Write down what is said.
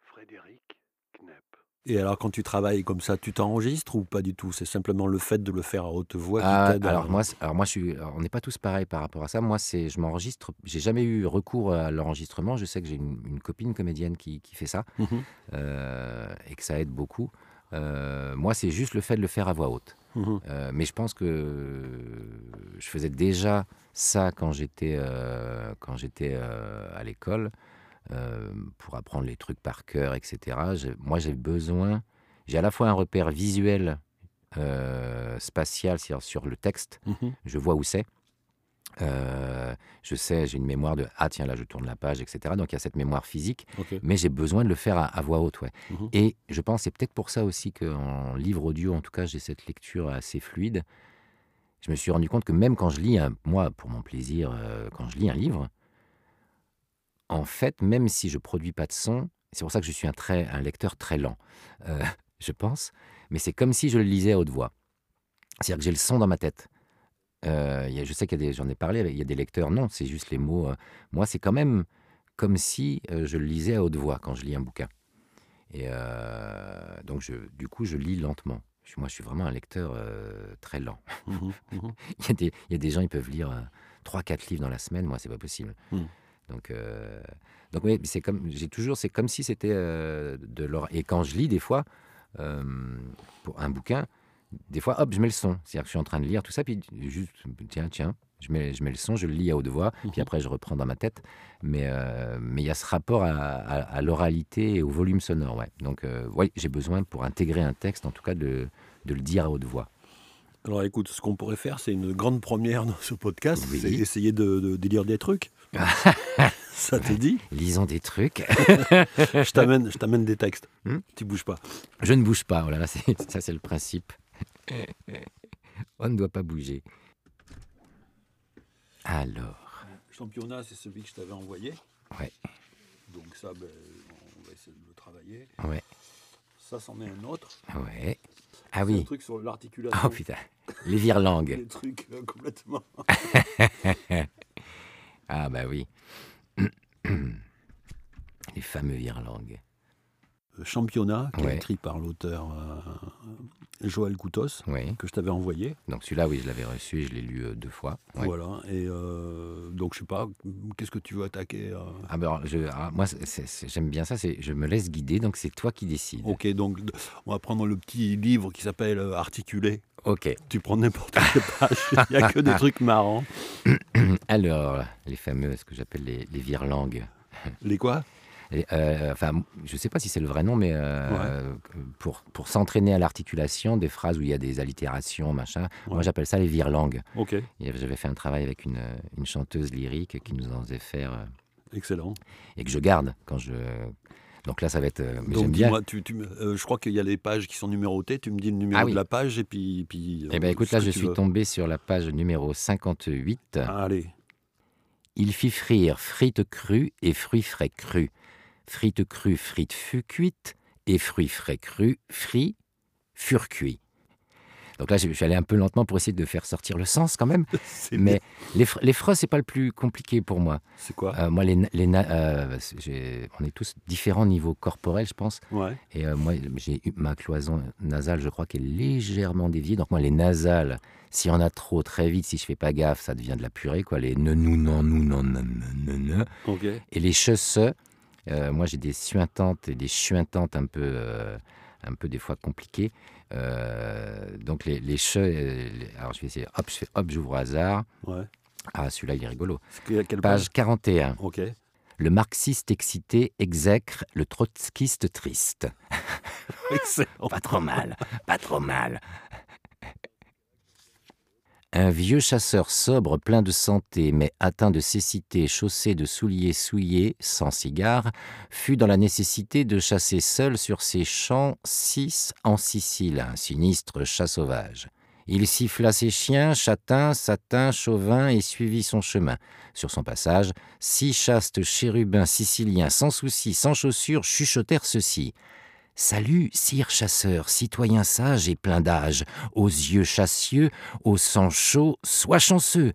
Frédéric Knepp. Et alors, quand tu travailles comme ça, tu t'enregistres ou pas du tout? C'est simplement le fait de le faire à haute voix qui Ah, à- alors moi, c'est- alors moi, je suis, alors, on n'est pas tous pareils par rapport à ça. Moi, c'est, je m'enregistre. J'ai jamais eu recours à l'enregistrement. Je sais que j'ai une, une copine comédienne qui, qui fait ça Mhm, euh, et que ça aide beaucoup. Euh, moi, c'est juste le fait de le faire à voix haute. mhm. Euh, mais je pense que je faisais déjà ça quand j'étais euh, quand j'étais euh, à l'école euh, pour apprendre les trucs par cœur, etc. Moi, j'ai besoin. J'ai à la fois un repère visuel, spatial, c'est-à-dire sur le texte. Mhm. Je vois où c'est. Je sais, j'ai une mémoire de ah tiens là je tourne la page, etc. Donc il y a cette mémoire physique mais j'ai besoin de le faire à, à voix haute, ouais. Mhm. Et je pense, c'est peut-être pour ça aussi qu'en livre audio, en tout cas, j'ai cette lecture assez fluide. Je me suis rendu compte que même quand je lis, un, moi, pour mon plaisir, euh, quand je lis un livre, en fait, même si je produis pas de son, c'est pour ça que je suis un, lecteur très lent, euh, je pense, mais c'est comme si je le lisais à haute voix. C'est-à-dire que j'ai le son dans ma tête. Euh, je sais qu'il y a des, j'en ai parlé, il y a des lecteurs, non, c'est juste les mots. moi, c'est quand même comme si je le lisais à haute voix quand je lis un bouquin. Et donc, du coup, je lis lentement. Je moi, je suis vraiment un lecteur euh, très lent. Mhm, mhm. il, y a des, il y a des gens, ils peuvent lire euh, trois, quatre livres dans la semaine. Moi, c'est pas possible. Mm. Donc, euh, donc oui, c'est comme, j'ai toujours, c'est comme si c'était euh, de l'or. Et quand je lis, des fois, euh, pour un bouquin, des fois, hop, je mets le son. C'est-à-dire que je suis en train de lire tout ça, puis juste, tiens, tiens, je mets, je mets le son, je le lis à haute voix, puis Mhm. après, je reprends dans ma tête. Mais euh, mais il y a ce rapport à, à- à l'oralité et au volume sonore, ouais. Donc, euh, ouais, j'ai besoin, pour intégrer un texte, en tout cas, de, de le dire à haute voix. Alors écoute, ce qu'on pourrait faire, c'est une grande première dans ce podcast, Oui. c'est essayer de, de, de lire des trucs. Ça te dit? Lisons des trucs. Je t'amène, des textes. Hmm? Tu bouges pas. Je ne bouge pas. Oh là là, c'est- ça, c'est le principe. On ne doit pas bouger. Alors, Championnat, c'est celui que je t'avais envoyé. Ouais. Donc ça, ben, on va essayer de le travailler. ouais, Ça, c'en est un autre. ouais. Ah oui. truc sur l'articulation. Oh putain. Les virelangues. Des trucs euh, complètement. Ah bah oui. Les fameux virelangues. Championnat, qui est écrit par l'auteur euh, Joël Coutos, que je t'avais envoyé. Donc celui-là, oui, je l'avais reçu et je l'ai lu euh, deux fois. Ouais. Voilà. Et euh, donc, je sais pas, qu'est-ce que tu veux attaquer Ah ben alors, je, alors, moi, j'aime bien ça. Je me laisse guider, donc c'est toi qui décides. Ok, donc on va prendre le petit livre qui s'appelle Articulé. Ok. Tu prends n'importe quelle page, il n'y a que des trucs marrants. Alors, les fameux, ce que j'appelle les, les virelangues. Les quoi? Euh, enfin, je ne sais pas si c'est le vrai nom, mais euh, pour, pour s'entraîner à l'articulation, des phrases où il y a des allitérations, machin, moi j'appelle ça les virelangues. Ok, J'avais fait un travail avec une, une chanteuse lyrique qui nous en faisait faire euh, excellent. et que je garde quand je. Donc là, ça va être. mais Donc bien. tu, tu euh, je crois qu'il y a les pages qui sont numérotées, tu me dis le numéro Ah oui. de la page et puis... puis Eh bien, écoute, là, je suis veux. tombé sur la page numéro 58. Ah, allez, Il fit frire frites crues et fruits frais crus. Frites crues, frites fut cuites, et fruits frais crus, frits furent cuits. Donc là, je suis allé un peu lentement pour essayer de faire sortir le sens quand même. Mais les, les phrases, c'est pas le plus compliqué pour moi. c'est quoi? Euh, moi, les, les euh, on est tous différents niveau corporel, je pense. Ouais, Et euh, moi, j'ai eu ma cloison nasale, je crois, qui est légèrement déviée. Donc moi, les nasales, s'il y en a trop très vite, si je fais pas gaffe, ça devient de la purée, quoi. Les ne, nous, non, nous, non, non, non. Et les cheveux, euh, moi, j'ai des suintantes et des chuintantes un peu, euh, un peu des fois compliquées. Euh, donc les, les alors je vais essayer, hop, je fais, hop, j'ouvre au hasard. Ouais. Ah, celui-là, il est rigolo. Quelle Page page 41. Ok. Le marxiste excité exècre le trotskiste triste. Excellent. Pas trop mal, pas trop mal. Un vieux chasseur sobre, plein de santé, mais atteint de cécité, chaussé de souliers souillés, sans cigare, fut dans la nécessité de chasser seul sur ses champs six en Sicile, un sinistre chat sauvage. Il siffla ses chiens, châtains, satins, chauvins, et suivit son chemin. Sur son passage, six chastes chérubins siciliens, sans souci, sans chaussures, chuchotèrent ceci. Salut, sire chasseur, citoyen sage et plein d'âge, aux yeux chassieux, au sang chaud, sois chanceux.